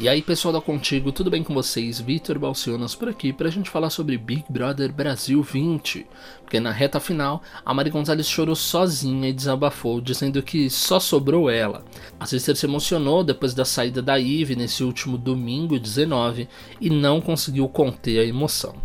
E aí pessoal da Contigo, tudo bem com vocês? Vitor Balcionas por aqui para a gente falar sobre Big Brother Brasil 20. Porque na reta final, a Mari Gonzalez chorou sozinha e desabafou, dizendo que só sobrou ela. A sister se emocionou depois da saída da Eve nesse último domingo 19 e não conseguiu conter a emoção.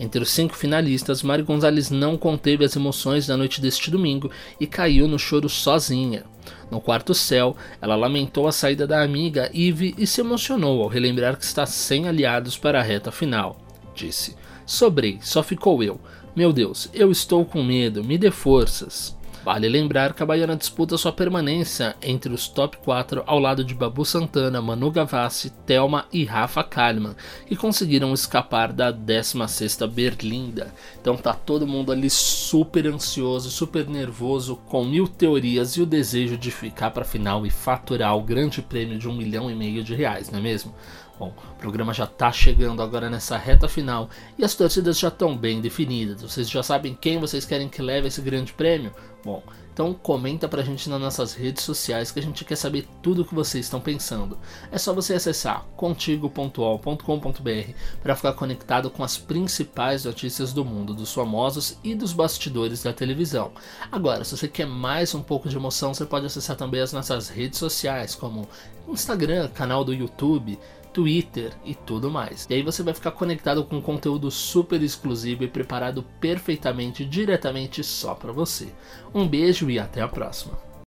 Entre os cinco finalistas, Mari Gonzalez não conteve as emoções da noite deste domingo e caiu no choro sozinha. No quarto céu, ela lamentou a saída da amiga Eve e se emocionou ao relembrar que está sem aliados para a reta final. Disse: Sobrei, só ficou eu. Meu Deus, eu estou com medo, me dê forças. Vale lembrar que a Baiana disputa sua permanência entre os top 4 ao lado de Babu Santana, Manu Gavassi, Thelma e Rafa Kalimann, que conseguiram escapar da 16ª Berlinda. Então tá todo mundo ali super ansioso, super nervoso, com mil teorias e o desejo de ficar para a final e faturar o grande prêmio de um milhão e meio de reais, não é mesmo? Bom, o programa já está chegando agora nessa reta final e as torcidas já estão bem definidas. Vocês já sabem quem vocês querem que leve esse grande prêmio? Bom, então comenta pra gente nas nossas redes sociais que a gente quer saber tudo o que vocês estão pensando. É só você acessar contigo.ol.com.br para ficar conectado com as principais notícias do mundo dos famosos e dos bastidores da televisão. Agora, se você quer mais um pouco de emoção, você pode acessar também as nossas redes sociais, como Instagram, canal do YouTube, Twitter e tudo mais. E aí você vai ficar conectado com conteúdo super exclusivo e preparado perfeitamente diretamente só para você. Um beijo e até a próxima.